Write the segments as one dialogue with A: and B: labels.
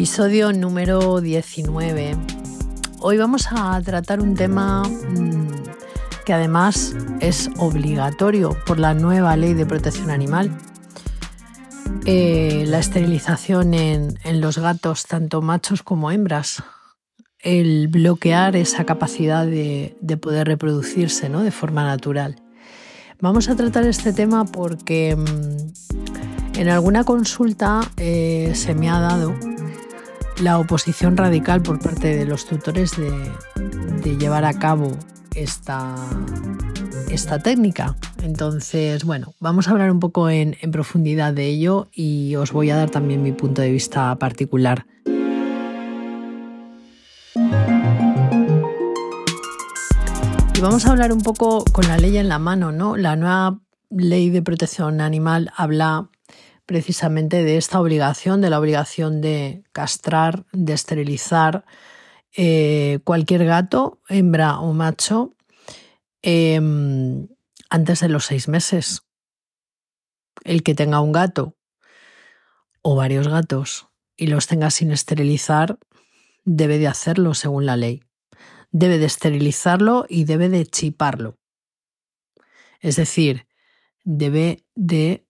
A: Episodio número 19. Hoy vamos a tratar un tema mm, que además es obligatorio por la nueva ley de protección animal. Eh, la esterilización en, los gatos, tanto machos como hembras. El bloquear esa capacidad de, poder reproducirse ¿no? de forma natural. Vamos a tratar este tema porque mm, en alguna consulta eh, se me ha dado la oposición radical por parte de los tutores de, llevar a cabo esta, esta técnica. Entonces, bueno, vamos a hablar un poco en, profundidad de ello y os voy a dar también mi punto de vista particular. Y vamos a hablar un poco con la ley en la mano, ¿no? La nueva ley de protección animal habla precisamente de esta obligación, de la obligación de castrar, de esterilizar eh, cualquier gato, hembra o macho, em, antes de los seis meses. El que tenga un gato o varios gatos y los tenga sin esterilizar, debe de hacerlo según la ley. Debe de esterilizarlo y debe de chiparlo. Es decir, debe de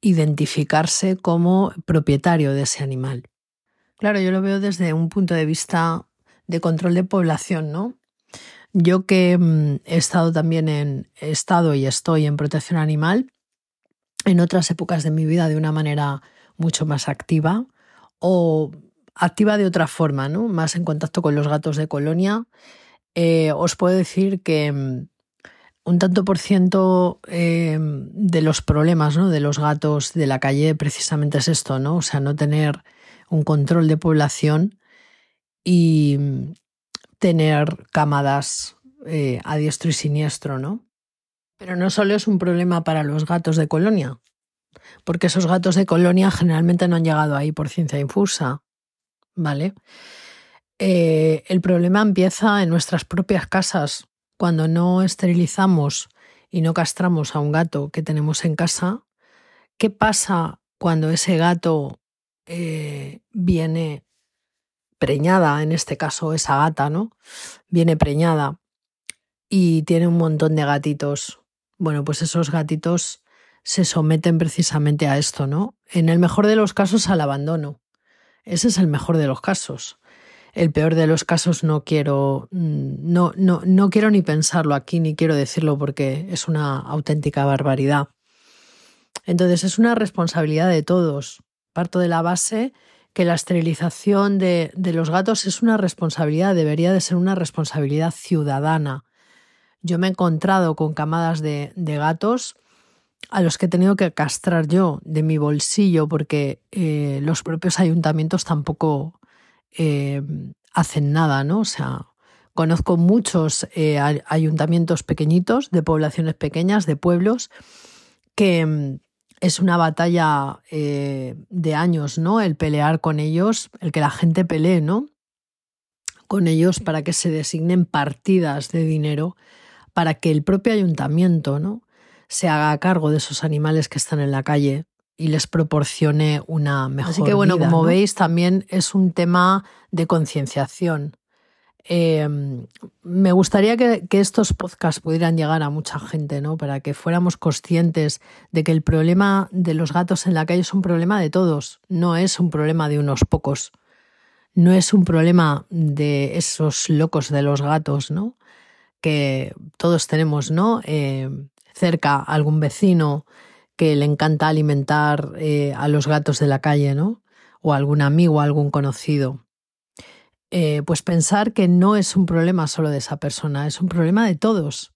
A: identificarse como propietario de ese animal. Claro, yo lo veo desde un punto de vista de control de población, ¿no? Yo que mm, he estado también en estado y estoy en protección animal en otras épocas de mi vida de una manera mucho más activa o activa de otra forma, ¿no? Más en contacto con los gatos de colonia. Eh, os puedo decir que mm, un tanto por ciento eh, de los problemas ¿no? de los gatos de la calle precisamente es esto, ¿no? O sea, no tener un control de población y tener camadas eh, a diestro y siniestro, ¿no? Pero no solo es un problema para los gatos de colonia, porque esos gatos de colonia generalmente no han llegado ahí por ciencia infusa, ¿vale? Eh, el problema empieza en nuestras propias casas, cuando no esterilizamos y no castramos a un gato que tenemos en casa, ¿qué pasa cuando ese gato eh, viene preñada, en este caso esa gata, ¿no? Viene preñada y tiene un montón de gatitos. Bueno, pues esos gatitos se someten precisamente a esto, ¿no? En el mejor de los casos al abandono. Ese es el mejor de los casos el peor de los casos no quiero, mm, no, no, no quiero ni pensarlo aquí, ni quiero decirlo porque es una auténtica barbaridad. Entonces es una responsabilidad de todos. Parto de la base que la esterilización de, los gatos es una responsabilidad, debería de ser una responsabilidad ciudadana. Yo me he encontrado con camadas de, de gatos a los que he tenido que castrar yo de mi bolsillo porque eh, los propios ayuntamientos tampoco eh, hacen nada, ¿no? O sea, conozco muchos eh, ayuntamientos pequeñitos, de poblaciones pequeñas, de pueblos, que mm, es una batalla eh, de años, ¿no? El pelear con ellos, el que la gente pelee, ¿no? Con ellos para que se designen partidas de dinero para que el propio ayuntamiento, ¿no? se haga cargo de esos animales que están en la calle y les proporcione una mejor Así que bueno, como veis, también es un tema de concienciación. Em, me gustaría que, estos podcasts pudieran llegar a mucha gente, ¿no? Para que fuéramos conscientes de que el problema de los gatos en la calle es un problema de todos, no es un problema de unos pocos. No es un problema de esos locos de los gatos, ¿no? Que todos tenemos, ¿no? Eh, cerca algún vecino que le encanta alimentar eh, a los gatos de la calle, ¿no? O algún amigo, algún conocido. Eh, pues pensar que no es un problema solo de esa persona, es un problema de todos.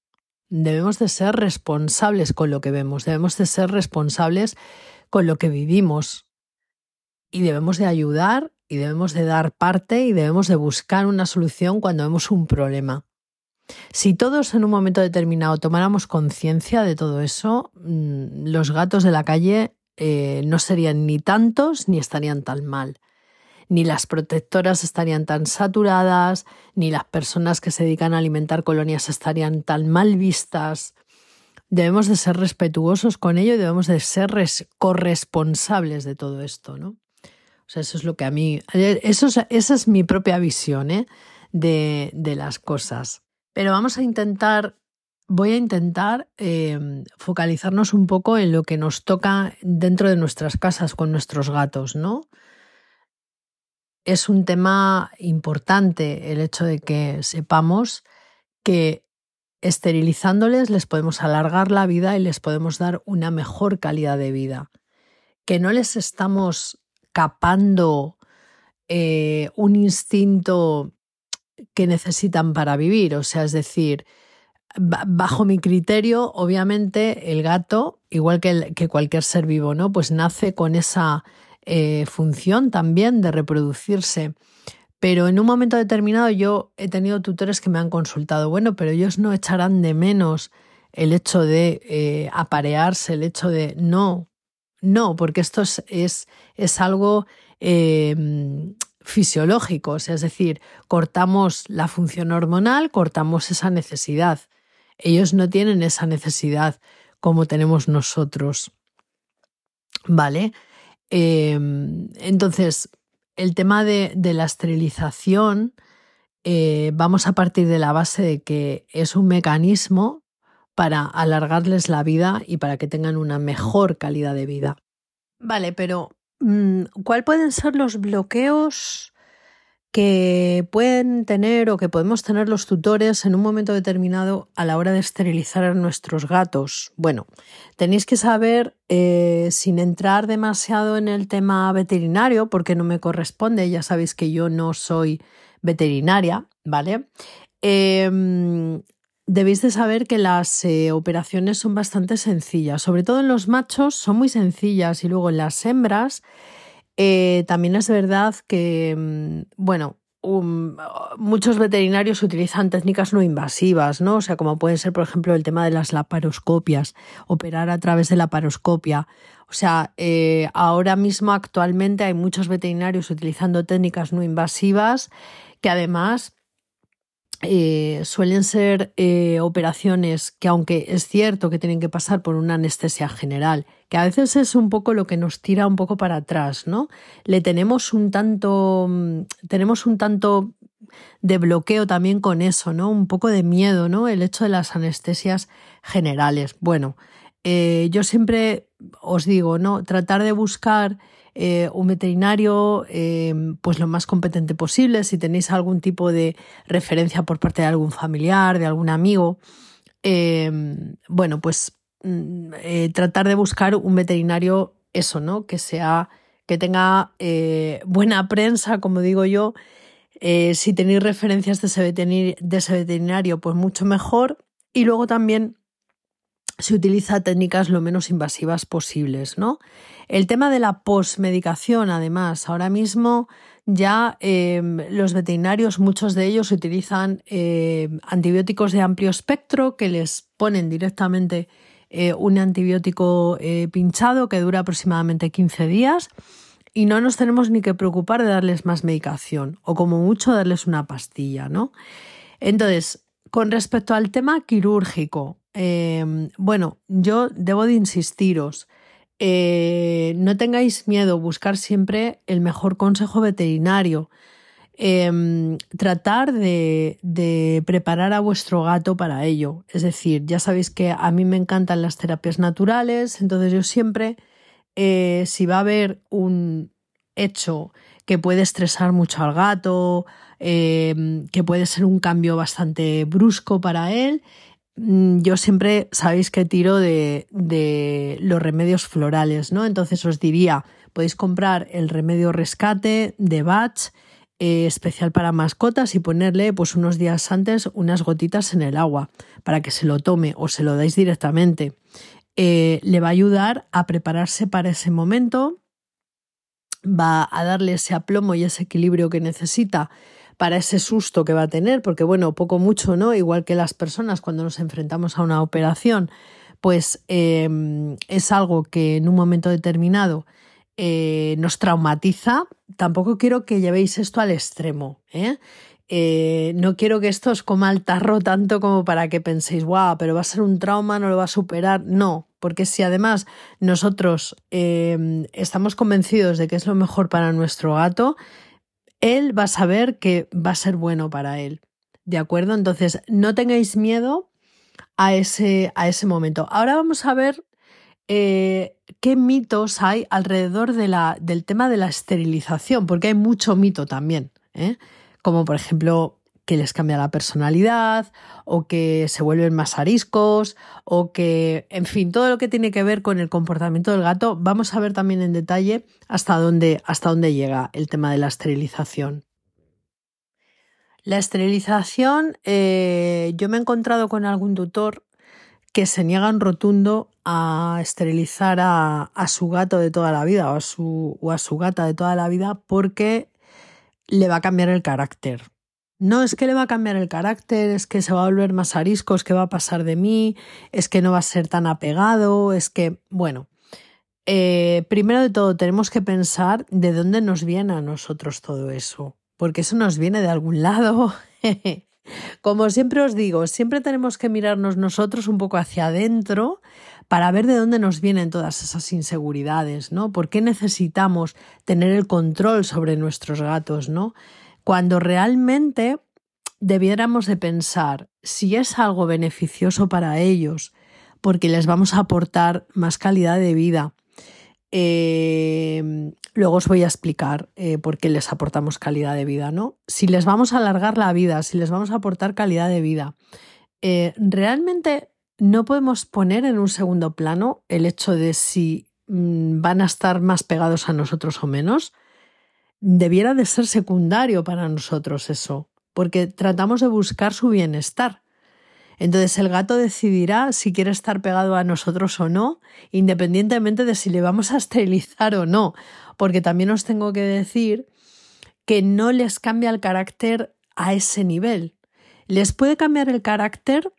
A: Debemos de ser responsables con lo que vemos, debemos de ser responsables con lo que vivimos y debemos de ayudar y debemos de dar parte y debemos de buscar una solución cuando vemos un problema. Si todos en un momento determinado tomáramos conciencia de todo eso, mm, los gatos de la calle eh, no serían ni tantos ni estarían tan mal. Ni las protectoras estarían tan saturadas, ni las personas que se dedican a alimentar colonias estarían tan mal vistas. Debemos de ser respetuosos con ello y debemos de ser corresponsables de todo esto, ¿no? O sea, eso es lo que a mí, eso esa es mi propia visión ¿eh? de las cosas. Pero vamos a intentar, voy a intentar em, focalizarnos un poco en lo que nos toca dentro de nuestras casas con nuestros gatos, ¿no? Es un tema importante el hecho de que sepamos que esterilizándoles les podemos alargar la vida y les podemos dar una mejor calidad de vida. Que no les estamos capando eh, un instinto que necesitan para vivir. O sea, es decir, bajo mi criterio, obviamente el gato, igual que, cualquier ser vivo, ¿no? Pues nace con esa eh, función también de reproducirse. Pero en un momento determinado yo he tenido tutores que me han consultado, bueno, pero ellos no echarán de menos el hecho de eh, aparearse, el hecho de no, no, porque esto es, es, algo eh, fisiológico, es decir, cortamos la función hormonal, cortamos esa necesidad. Ellos no tienen esa necesidad como tenemos nosotros. ¿Vale? Em, entonces, el tema de, la esterilización, eh, vamos a partir de la base de que es un mecanismo para alargarles la vida y para que tengan una mejor calidad de vida. Vale, pero ¿Cuál pueden ser los bloqueos que pueden tener o que podemos tener los tutores en un momento determinado a la hora de esterilizar a nuestros gatos? Bueno, tenéis que saber, eh, sin entrar demasiado en el tema veterinario, porque no me corresponde, ya sabéis que yo no soy veterinaria, ¿vale? Em, Debéis de saber que las eh, operaciones son bastante sencillas, sobre todo en los machos son muy sencillas y luego en las hembras eh, también es verdad que, mm, bueno, muchos veterinarios utilizan técnicas no invasivas, ¿no? O sea, como puede ser, por ejemplo, el tema de las laparoscopias, operar a través de la laparoscopia. O sea, eh, ahora mismo actualmente hay muchos veterinarios utilizando técnicas no invasivas que además eh, suelen ser eh, operaciones que aunque es cierto que tienen que pasar por una anestesia general, que a veces es un poco lo que nos tira un poco para atrás, ¿no? Le tenemos un tanto, mm, tenemos un tanto de bloqueo también con eso, ¿no? Un poco de miedo, ¿no? El hecho de las anestesias generales. Bueno, eh, yo siempre os digo, ¿no? Tratar de buscar eh, un veterinario em, pues lo más competente posible. Si tenéis algún tipo de referencia por parte de algún familiar, de algún amigo, em, bueno, pues mm, eh, tratar de buscar un veterinario eso, ¿no? Que sea, que tenga eh, buena prensa, como digo yo. si tenéis referencias de ese veterinario, pues mucho mejor. Y luego también se utiliza técnicas lo menos invasivas posibles, ¿no? El tema de la posmedicación, además, ahora mismo ya em, los veterinarios, muchos de ellos utilizan em, antibióticos de amplio espectro que les ponen directamente eh, un antibiótico eh, pinchado que dura aproximadamente 15 días y no nos tenemos ni que preocupar de darles más medicación o como mucho darles una pastilla, ¿no? Entonces, con respecto al tema quirúrgico, Em, bueno, yo debo de insistiros, eh, no tengáis miedo, buscar siempre el mejor consejo veterinario. Em, tratar de, preparar a vuestro gato para ello. Es decir, ya sabéis que a mí me encantan las terapias naturales, entonces yo siempre, eh, si va a haber un hecho que puede estresar mucho al gato, em, que puede ser un cambio bastante brusco para él, yo siempre sabéis que tiro de, los remedios florales, ¿no? Entonces os diría, podéis comprar el remedio rescate de Batch, eh, especial para mascotas, y ponerle pues unos días antes unas gotitas en el agua para que se lo tome o se lo dais directamente. Eh, le va a ayudar a prepararse para ese momento va a darle ese aplomo y ese equilibrio que necesita para ese susto que va a tener, porque bueno, poco mucho, ¿no? Igual que las personas cuando nos enfrentamos a una operación, pues em, es algo que en un momento determinado eh, nos traumatiza. Tampoco quiero que llevéis esto al extremo, ¿eh? Eh, no quiero que esto os coma el tarro tanto como para que penséis, guau, pero va a ser un trauma, no lo va a superar. No, porque si además nosotros em, estamos convencidos de que es lo mejor para nuestro gato, él va a saber que va a ser bueno para él. ¿De acuerdo? Entonces, no tengáis miedo a ese, a ese momento. Ahora vamos a ver eh, qué mitos hay alrededor de la, del tema de la esterilización, porque hay mucho mito también. ¿eh? como por ejemplo que les cambia la personalidad o que se vuelven más ariscos o que, en fin, todo lo que tiene que ver con el comportamiento del gato, vamos a ver también en detalle hasta dónde, hasta dónde llega el tema de la esterilización. La esterilización, eh, yo me he encontrado con algún tutor que se niegan rotundo a esterilizar a, su gato de toda la vida o a su, o a su gata de toda la vida porque le va a cambiar el carácter. No es que le va a cambiar el carácter, es que se va a volver más arisco, es que va a pasar de mí, es que no va a ser tan apegado, es que, bueno, eh, primero de todo tenemos que pensar de dónde nos viene a nosotros todo eso, porque eso nos viene de algún lado. Como siempre os digo, siempre tenemos que mirarnos nosotros un poco hacia adentro para ver de dónde nos vienen todas esas inseguridades, ¿no? ¿Por qué necesitamos tener el control sobre nuestros gatos, ¿no? Cuando realmente debiéramos de pensar si es algo beneficioso para ellos, porque les vamos a aportar más calidad de vida. Eh, luego os voy a explicar eh, por qué les aportamos calidad de vida, ¿no? Si les vamos a alargar la vida, si les vamos a aportar calidad de vida, eh, realmente no podemos poner en un segundo plano el hecho de si mm, van a estar más pegados a nosotros o menos. Debiera de ser secundario para nosotros eso, porque tratamos de buscar su bienestar. Entonces el gato decidirá si quiere estar pegado a nosotros o no, independientemente de si le vamos a esterilizar o no, porque también os tengo que decir que no les cambia el carácter a ese nivel. Les puede cambiar el carácter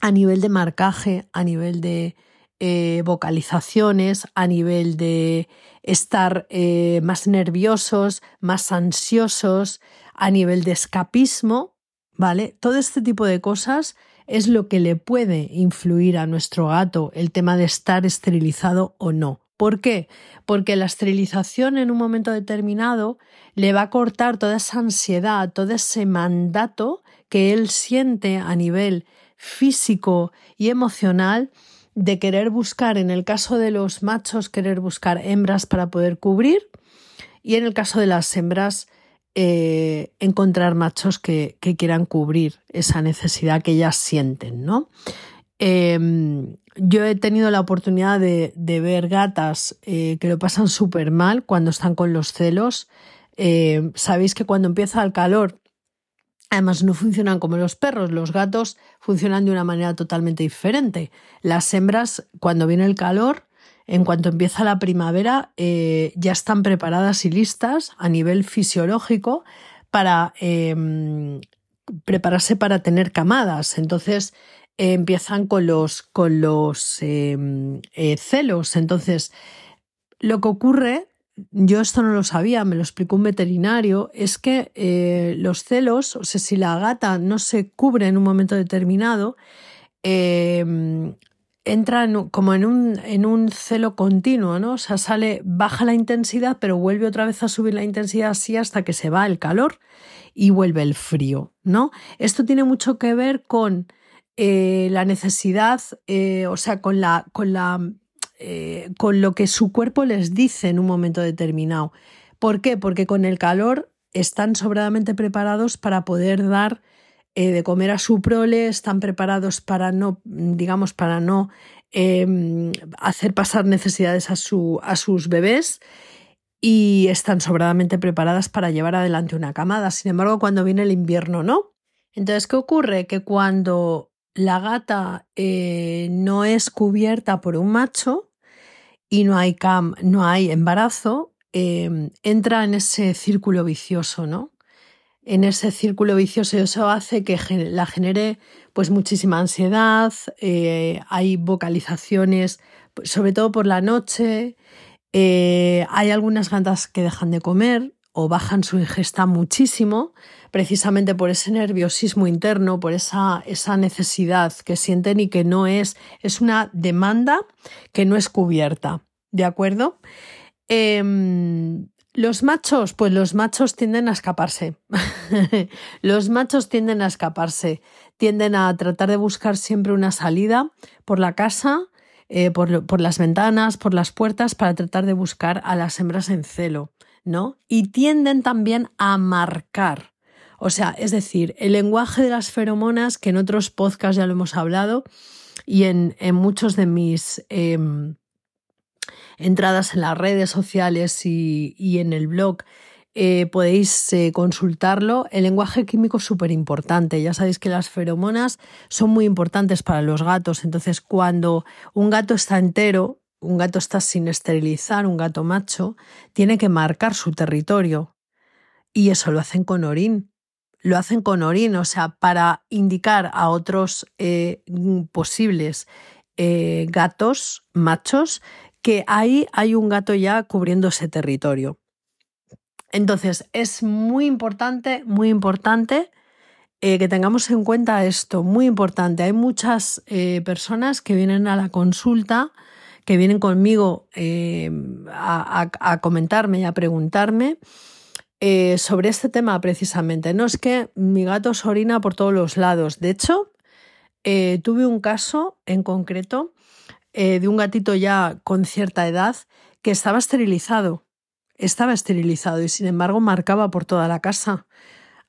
A: a nivel de marcaje, a nivel de eh, vocalizaciones, a nivel de estar eh, más nerviosos, más ansiosos, a nivel de escapismo, ¿vale? Todo este tipo de cosas es lo que le puede influir a nuestro gato el tema de estar esterilizado o no. ¿Por qué? Porque la esterilización en un momento determinado le va a cortar toda esa ansiedad, todo ese mandato que él siente a nivel físico y emocional de querer buscar, en el caso de los machos, querer buscar hembras para poder cubrir y en el caso de las hembras, eh, encontrar machos que, quieran cubrir esa necesidad que ellas sienten, ¿no? Em, yo he tenido la oportunidad de, ver gatas eh, que lo pasan súper mal cuando están con los celos. Eh, sabéis que cuando empieza el calor Además, no funcionan como los perros, los gatos funcionan de una manera totalmente diferente. Las hembras, cuando viene el calor, en cuanto empieza la primavera, eh, ya están preparadas y listas a nivel fisiológico para em, prepararse para tener camadas. Entonces, eh, empiezan con los, em, eh, celos. Entonces, lo que ocurre yo esto no lo sabía, me lo explicó un veterinario, es que eh, los celos, o sea, si la gata no se cubre en un momento determinado, em, entra como en un, en un celo continuo, ¿no? O sea, sale, baja la intensidad, pero vuelve otra vez a subir la intensidad así hasta que se va el calor y vuelve el frío, ¿no? Esto tiene mucho que ver con eh, la necesidad, eh, o sea, con la, con la eh, con lo que su cuerpo les dice en un momento determinado. ¿Por qué? Porque con el calor están sobradamente preparados para poder dar eh, de comer a su prole, están preparados para no, digamos, para no em, hacer pasar necesidades a, su, a sus bebés y están sobradamente preparadas para llevar adelante una camada. Sin embargo, cuando viene el invierno, no. Entonces, ¿qué ocurre? Que cuando la gata eh, no es cubierta por un macho, y no hay, cam, no hay embarazo, em, entra en ese círculo vicioso, ¿no? En ese círculo vicioso y eso hace que la genere pues muchísima ansiedad, eh, hay vocalizaciones, sobre todo por la noche, eh, hay algunas gatas que dejan de comer o bajan su ingesta muchísimo, precisamente por ese nerviosismo interno, por esa, esa necesidad que sienten y que no es, es una demanda que no es cubierta. ¿De acuerdo? Em, los machos, pues los machos tienden a escaparse. los machos tienden a escaparse, tienden a tratar de buscar siempre una salida por la casa, eh, por, por, las ventanas, por las puertas, para tratar de buscar a las hembras en celo, Y tienden también a marcar. O sea, es decir, el lenguaje de las feromonas, que en otros podcasts ya lo hemos hablado, y en, en muchos de mis em, entradas en las redes sociales y, en el blog eh, podéis eh, consultarlo. El lenguaje químico es súper importante. Ya sabéis que las feromonas son muy importantes para los gatos. Entonces, cuando un gato está entero, un gato está sin esterilizar, un gato macho, tiene que marcar su territorio. Y eso lo hacen con orín. Lo hacen con orín, o sea, para indicar a otros eh, posibles gatos machos que ahí hay un gato ya cubriendo ese territorio. Entonces, es muy importante, muy importante eh, que tengamos en cuenta esto, muy importante. Hay muchas eh, personas que vienen a la consulta, que vienen conmigo eh, a, comentarme y a preguntarme sobre este tema precisamente. No es que mi gato se orina por todos los lados. De hecho, tuve un caso en concreto eh, de un gatito ya con cierta edad que estaba esterilizado. Estaba esterilizado y sin embargo marcaba por toda la casa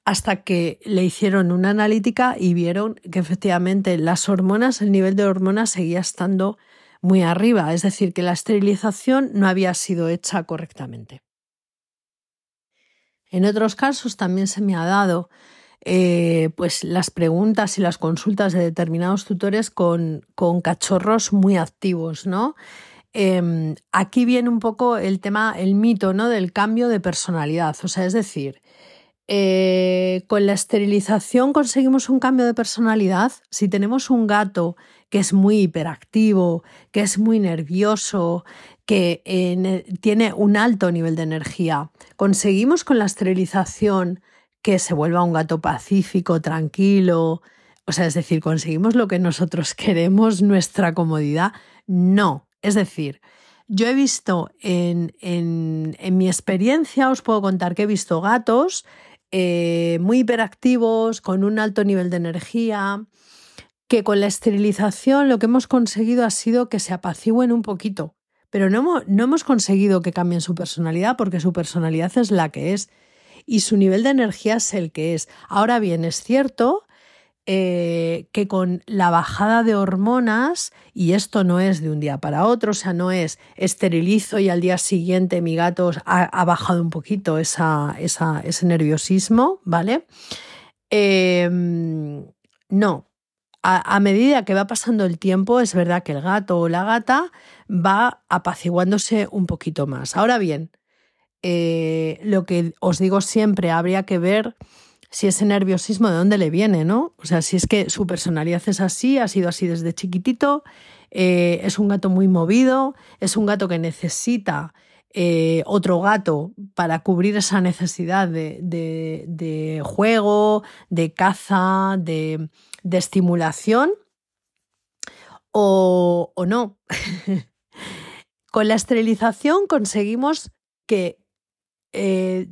A: hasta que le hicieron una analítica y vieron que efectivamente las hormonas, el nivel de hormonas seguía estando muy arriba, es decir, que la esterilización no había sido hecha correctamente. En otros casos también se me ha dado eh, pues las preguntas y las consultas de determinados tutores con, con cachorros muy activos, ¿no? Em, aquí viene un poco el tema, el mito, ¿no? Del cambio de personalidad. O sea, es decir, eh, con la esterilización conseguimos un cambio de personalidad. Si tenemos un gato que es muy hiperactivo, que es muy nervioso, que tiene un alto nivel de energía, conseguimos con la esterilización que se vuelva un gato pacífico, tranquilo. O sea, es decir, conseguimos lo que nosotros queremos, nuestra comodidad. No. Es decir, yo he visto en, en, mi experiencia, os puedo contar que he visto gatos eh, muy hiperactivos, con un alto nivel de energía, que con la esterilización lo que hemos conseguido ha sido que se apacigüen un poquito. Pero no no hemos conseguido que cambien su personalidad porque su personalidad es la que es y su nivel de energía es el que es. Ahora bien, es cierto eh, que con la bajada de hormonas, y esto no es de un día para otro, o sea, no es esterilizo y al día siguiente mi gato ha, bajado un poquito esa, ese nerviosismo, ¿vale? Em, no. A medida que va pasando el tiempo, es verdad que el gato o la gata va apaciguándose un poquito más. Ahora bien, eh, lo que os digo siempre, habría que ver si ese nerviosismo de dónde le viene, ¿no? O sea, si es que su personalidad es así, ha sido así desde chiquitito, eh, es un gato muy movido, es un gato que necesita eh, otro gato para cubrir esa necesidad de, juego, de caza, de, estimulación, o no. Con la esterilización conseguimos que eh,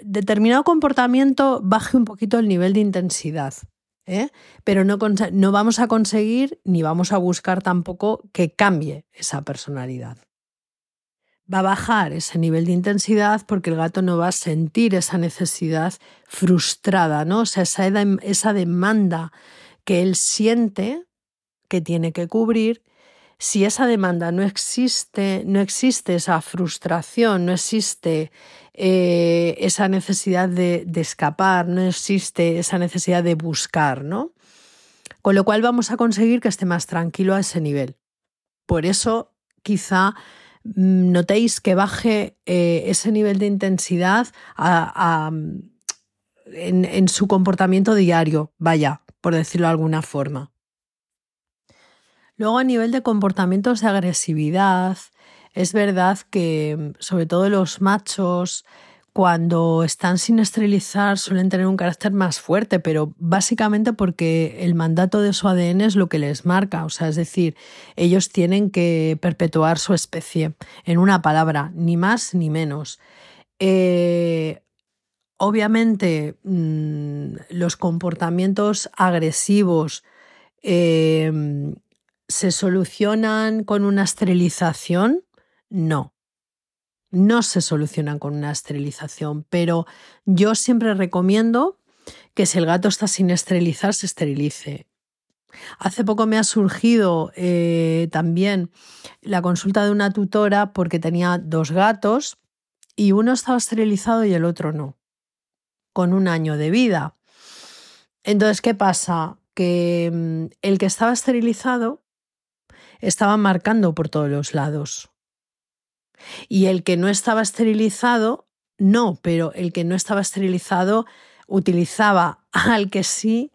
A: determinado comportamiento baje un poquito el nivel de intensidad. ¿eh? Pero no, no vamos a conseguir ni vamos a buscar tampoco que cambie esa personalidad. Va a bajar ese nivel de intensidad porque el gato no va a sentir esa necesidad frustrada, ¿no? O sea, esa, esa demanda que él siente que tiene que cubrir si esa demanda no existe, no existe esa frustración, no existe eh, esa necesidad de, escapar, no existe esa necesidad de buscar, ¿no? Con lo cual vamos a conseguir que esté más tranquilo a ese nivel. Por eso, quizá notéis que baje eh, ese nivel de intensidad en, su comportamiento diario, vaya, por decirlo de alguna forma. Luego a nivel de comportamientos de agresividad, es verdad que sobre todo los machos cuando están sin esterilizar suelen tener un carácter más fuerte, pero básicamente porque el mandato de su ADN es lo que les marca, o sea, es decir, ellos tienen que perpetuar su especie, en una palabra, ni más ni menos. Eh, obviamente, mm, los comportamientos agresivos eh, se solucionan con una esterilización, no no se solucionan con una esterilización, pero yo siempre recomiendo que si el gato está sin esterilizar, se esterilice. Hace poco me ha surgido eh, también la consulta de una tutora porque tenía dos gatos y uno estaba esterilizado y el otro no, con un año de vida. Entonces, ¿qué pasa? Que mm, el que estaba esterilizado estaba marcando por todos los lados. Y el que no estaba esterilizado, no, pero el que no estaba esterilizado utilizaba al que sí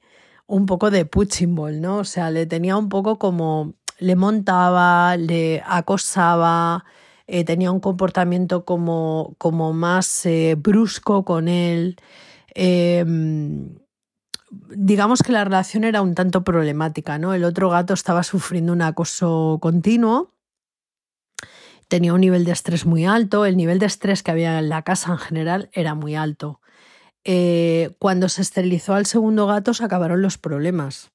A: un poco de punching ¿no? O sea, le tenía un poco como, le montaba, le acosaba, eh, tenía un comportamiento como, como más eh, brusco con él. Em, digamos que la relación era un tanto problemática, ¿no? El otro gato estaba sufriendo un acoso continuo tenía un nivel de estrés muy alto, el nivel de estrés que había en la casa en general era muy alto. Eh, cuando se esterilizó al segundo gato se acabaron los problemas.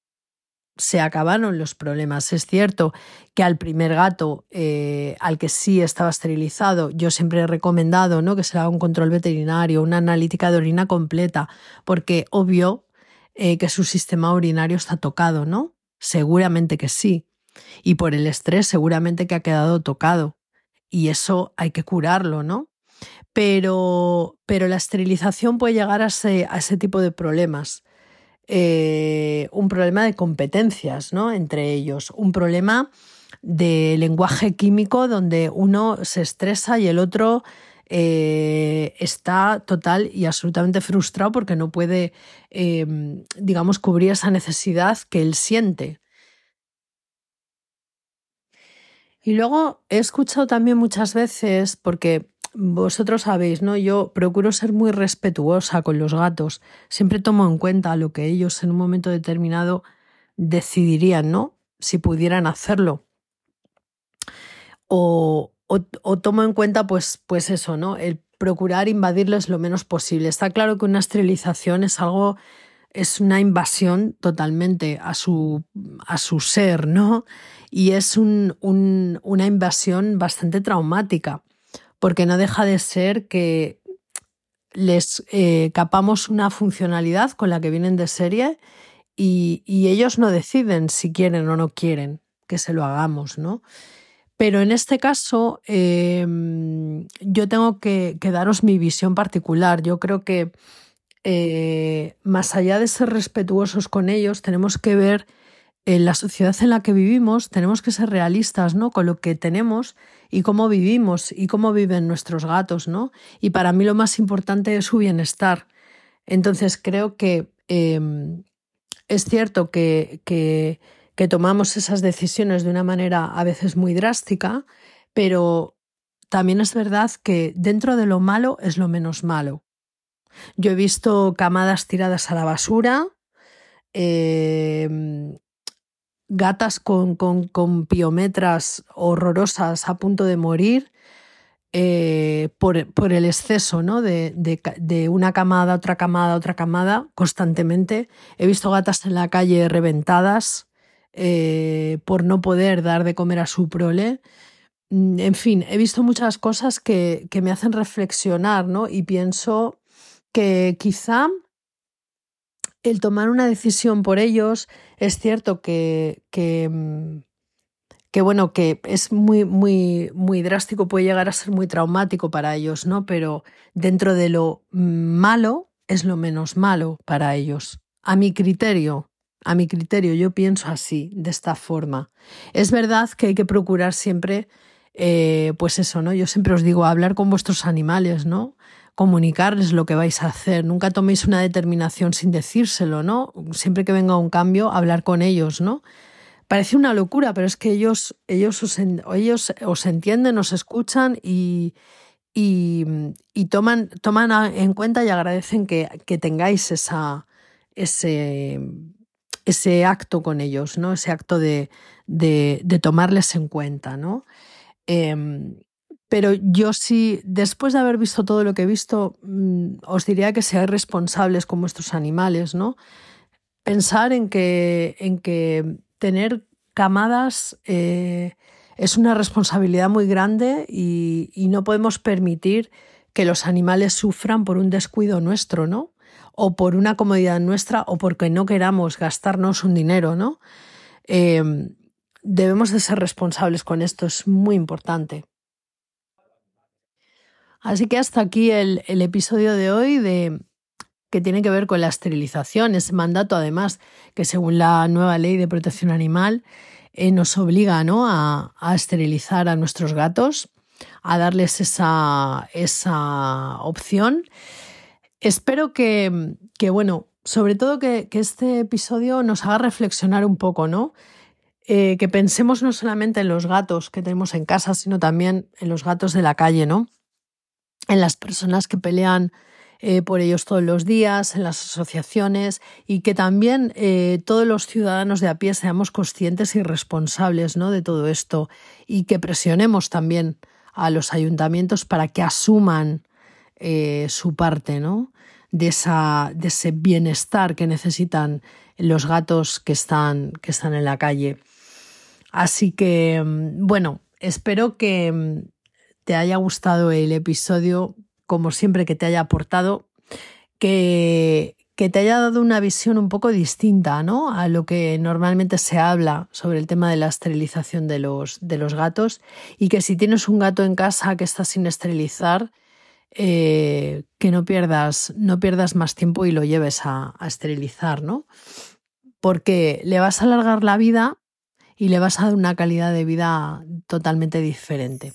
A: Se acabaron los problemas. Es cierto que al primer gato, eh, al que sí estaba esterilizado, yo siempre he recomendado ¿no? que se haga un control veterinario, una analítica de orina completa, porque obvio eh, que su sistema urinario está tocado, ¿no? Seguramente que sí. Y por el estrés seguramente que ha quedado tocado y eso hay que curarlo, ¿no? Pero, pero la esterilización puede llegar a ese, a ese tipo de problemas. Eh, un problema de competencias, ¿no? Entre ellos. Un problema de lenguaje químico donde uno se estresa y el otro eh, está total y absolutamente frustrado porque no puede, em, digamos, cubrir esa necesidad que él siente. Y luego he escuchado también muchas veces, porque vosotros sabéis, ¿no? Yo procuro ser muy respetuosa con los gatos. Siempre tomo en cuenta lo que ellos en un momento determinado decidirían, ¿no? Si pudieran hacerlo. O, o, tomo en cuenta, pues, pues eso, ¿no? El procurar invadirles lo menos posible. Está claro que una esterilización es algo, es una invasión totalmente a su, a su ser, ¿no? y es una invasión bastante traumática, porque no deja de ser que les eh, capamos una funcionalidad con la que vienen de serie y, ellos no deciden si quieren o no quieren que se lo hagamos, ¿no? Pero en este caso em, yo tengo que, daros mi visión particular. Yo creo que eh, más allá de ser respetuosos con ellos, tenemos que ver en la sociedad en la que vivimos tenemos que ser realistas, ¿no? Con lo que tenemos y cómo vivimos y cómo viven nuestros gatos, ¿no? Y para mí lo más importante es su bienestar. Entonces creo que em, es cierto que, que, que tomamos esas decisiones de una manera a veces muy drástica, pero también es verdad que dentro de lo malo es lo menos malo. Yo he visto camadas tiradas a la basura, eh, gatas con, con, piometras horrorosas a punto de morir eh, por, el exceso ¿no? de, una camada, otra camada, otra camada constantemente. He visto gatas en la calle reventadas eh, por no poder dar de comer a su prole. Mm, en fin, he visto muchas cosas que, que me hacen reflexionar ¿no? y pienso que quizá el tomar una decisión por ellos es cierto que, mm, que, bueno, que es muy, muy, muy drástico, puede llegar a ser muy traumático para ellos, ¿no? Pero dentro de lo malo es lo menos malo para ellos. A mi criterio, a mi criterio, yo pienso así, de esta forma. Es verdad que hay que procurar siempre eh, pues eso, ¿no? Yo siempre os digo, hablar con vuestros animales, ¿no? Comunicarles lo que vais a hacer. Nunca toméis una determinación sin decírselo, ¿no? Siempre que venga un cambio, hablar con ellos, ¿no? Parece una locura, pero es que ellos, ellos, os, ellos os entienden, os escuchan y, y, toman, toman en cuenta y agradecen que, que tengáis esa, ese, ese acto con ellos, ¿no? Ese acto de, de, tomarles en cuenta, ¿no? Em, pero yo sí, después de haber visto todo lo que he visto, mm, os diría que seáis responsables con vuestros animales, ¿no? Pensar en que, en que tener camadas eh, es una responsabilidad muy grande y, y, no podemos permitir que los animales sufran por un descuido nuestro, ¿no? O por una comodidad nuestra o porque no queramos gastarnos un dinero, ¿no? Em, debemos de ser responsables con esto, es muy importante. Así que hasta aquí el, episodio de hoy de que tiene que ver con la esterilización, ese mandato además que según la nueva ley de protección animal eh, nos obliga ¿no? a, esterilizar a nuestros gatos, a darles esa, esa opción. Espero que, que, bueno, sobre todo que, este episodio nos haga reflexionar un poco, ¿no? Eh, que pensemos no solamente en los gatos que tenemos en casa, sino también en los gatos de la calle, ¿no? En las personas que pelean eh, por ellos todos los días, en las asociaciones y que también eh, todos los ciudadanos de a pie seamos conscientes y responsables ¿no? de todo esto y que presionemos también a los ayuntamientos para que asuman su parte ¿no? de, esa, de ese bienestar que necesitan los gatos que están, que están en la calle. Así que, mm, bueno, espero que mm, te haya gustado el episodio, como siempre que te haya aportado, que, que te haya dado una visión un poco distinta ¿no? a lo que normalmente se habla sobre el tema de la esterilización de los, de los gatos y que si tienes un gato en casa que está sin esterilizar, eh, que no pierdas, no pierdas más tiempo y lo lleves a, a esterilizar, ¿no? Porque le vas a alargar la vida y le vas a dar una calidad de vida totalmente diferente.